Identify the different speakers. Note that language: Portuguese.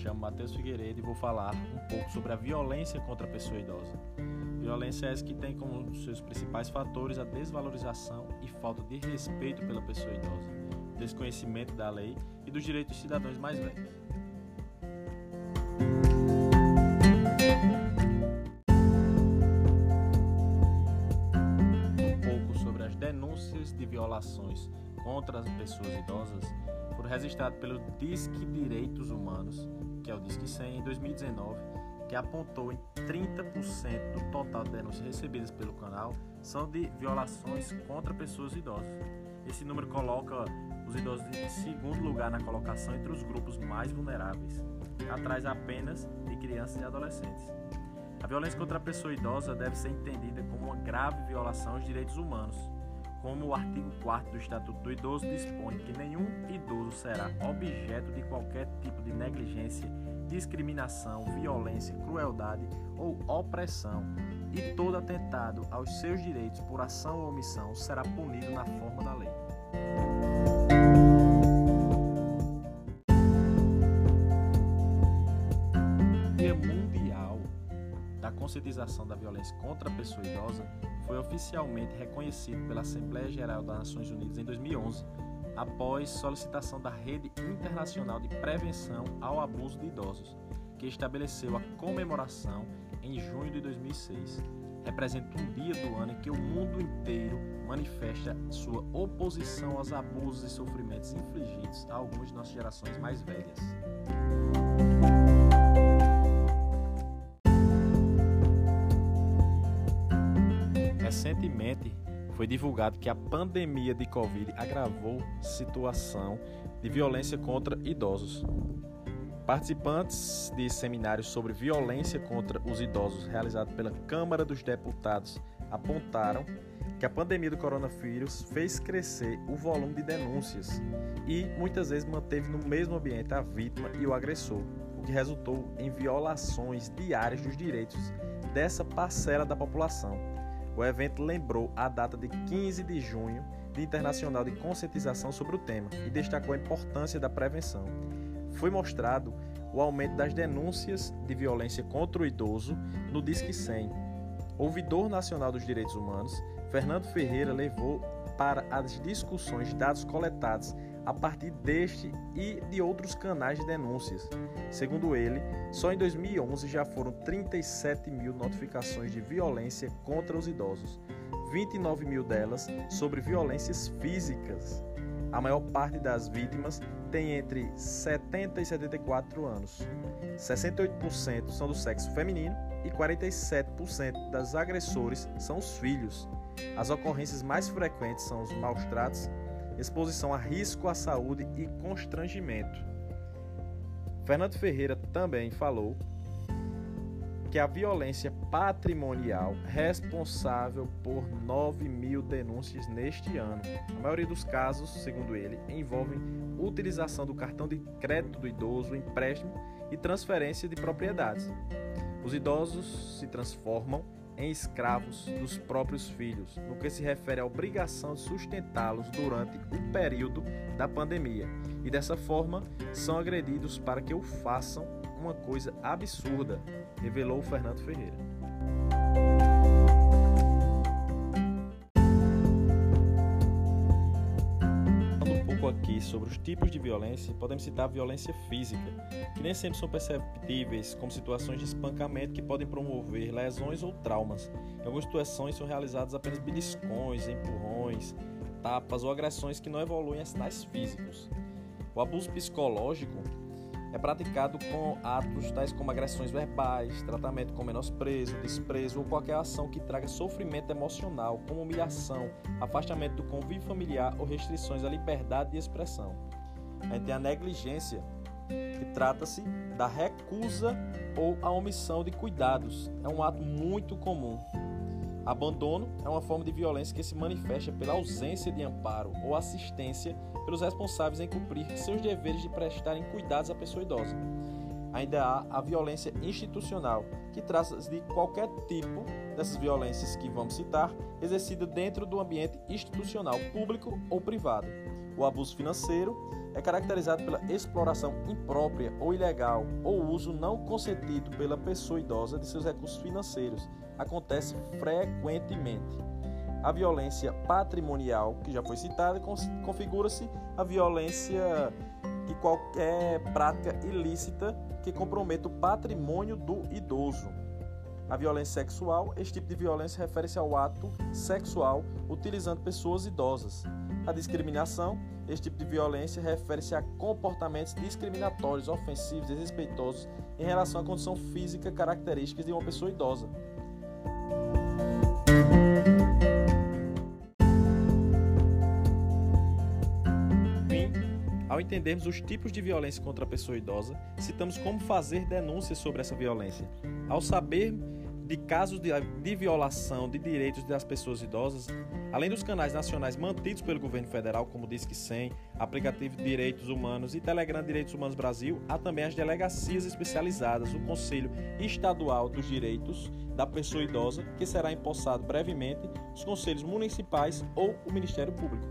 Speaker 1: chamo Matheus Figueiredo e vou falar um pouco sobre a violência contra a pessoa idosa. Violência é essa que tem como seus principais fatores a desvalorização e falta de respeito pela pessoa idosa, desconhecimento da lei e dos direitos dos cidadãos mais velhos. Um pouco sobre as denúncias de violações contra as pessoas idosas foram registradas pelo Disque Direitos Humanos, que é o Disque 100, em 2019, que apontou em 30% do total de denúncias recebidas pelo canal são de violações contra pessoas idosas. Esse número coloca os idosos em segundo lugar na colocação entre os grupos mais vulneráveis, atrás apenas de crianças e adolescentes. A violência contra a pessoa idosa deve ser entendida como uma grave violação aos direitos humanos, como o artigo 4 do Estatuto do Idoso dispõe que nenhum idoso será objeto de qualquer tipo de negligência, discriminação, violência, crueldade ou opressão, e todo atentado aos seus direitos por ação ou omissão será punido na forma da lei. Da Conscientização da Violência contra a Pessoa Idosa foi oficialmente reconhecido pela Assembleia Geral das Nações Unidas em 2011, após solicitação da Rede Internacional de Prevenção ao Abuso de Idosos, que estabeleceu a comemoração em junho de 2006. Representa um dia do ano em que o mundo inteiro manifesta sua oposição aos abusos e sofrimentos infligidos a algumas de nossas gerações mais velhas. Recentemente foi divulgado que a pandemia de Covid agravou situação de violência contra idosos. Participantes de seminários sobre violência contra os idosos realizado pela Câmara dos Deputados apontaram que a pandemia do coronavírus fez crescer o volume de denúncias e muitas vezes manteve no mesmo ambiente a vítima e o agressor, o que resultou em violações diárias dos direitos dessa parcela da população. O evento lembrou a data de 15 de junho, Dia Internacional de Conscientização sobre o tema, e destacou a importância da prevenção. Foi mostrado o aumento das denúncias de violência contra o idoso no Disque 100. O ouvidor nacional dos direitos humanos, Fernando Ferreira, levou para as discussões dados coletados a partir deste e de outros canais de denúncias. Segundo ele, só em 2011 já foram 37 mil notificações de violência contra os idosos, 29 mil delas sobre violências físicas. A maior parte das vítimas tem entre 70 e 74 anos. 68% são do sexo feminino e 47% das agressores são os filhos. As ocorrências mais frequentes são os maus tratos, exposição a risco à saúde e constrangimento. Fernando Ferreira também falou que a violência patrimonial responsável por 9 mil denúncias neste ano. A maioria dos casos, segundo ele, envolvem utilização do cartão de crédito do idoso, empréstimo e transferência de propriedades. Os idosos se transformam em escravos dos próprios filhos, no que se refere à obrigação de sustentá-los durante o período da pandemia, e dessa forma são agredidos para que o façam uma coisa absurda, revelou Fernando Ferreira. Sobre os tipos de violência, podemos citar a violência física, que nem sempre são perceptíveis como situações de espancamento que podem promover lesões ou traumas. Em algumas situações são realizados apenas beliscões, empurrões, tapas ou agressões que não evoluem a sinais físicos. O abuso psicológico é praticado com atos tais como agressões verbais, tratamento com menosprezo, desprezo ou qualquer ação que traga sofrimento emocional, como humilhação, afastamento do convívio familiar ou restrições à liberdade de expressão. A gente tem a negligência, que trata-se da recusa ou a omissão de cuidados. É um ato muito comum. Abandono é uma forma de violência que se manifesta pela ausência de amparo ou assistência pelos responsáveis em cumprir seus deveres de prestarem cuidados à pessoa idosa. ainda há a violência institucional, que trata de qualquer tipo dessas violências que vamos citar, exercida dentro do ambiente institucional, público ou privado. O abuso financeiro é caracterizado pela exploração imprópria ou ilegal ou uso não consentido pela pessoa idosa de seus recursos financeiros. Acontece frequentemente. A violência patrimonial, que já foi citada, configura-se a violência de qualquer prática ilícita que comprometa o patrimônio do idoso. A violência sexual, este tipo de violência refere-se ao ato sexual utilizando pessoas idosas. A discriminação, este tipo de violência refere-se a comportamentos discriminatórios, ofensivos, desrespeitosos em relação à condição física características de uma pessoa idosa. Ao entendermos os tipos de violência contra a pessoa idosa, citamos como fazer denúncias sobre essa violência. Ao saber de casos de, de, violação de direitos das pessoas idosas, além dos canais nacionais mantidos pelo governo federal, como Disque 100, Aplicativo de Direitos Humanos e Telegram Direitos Humanos Brasil, há também as delegacias especializadas, o Conselho Estadual dos Direitos da Pessoa Idosa, que será empossado brevemente, os conselhos municipais ou o Ministério Público.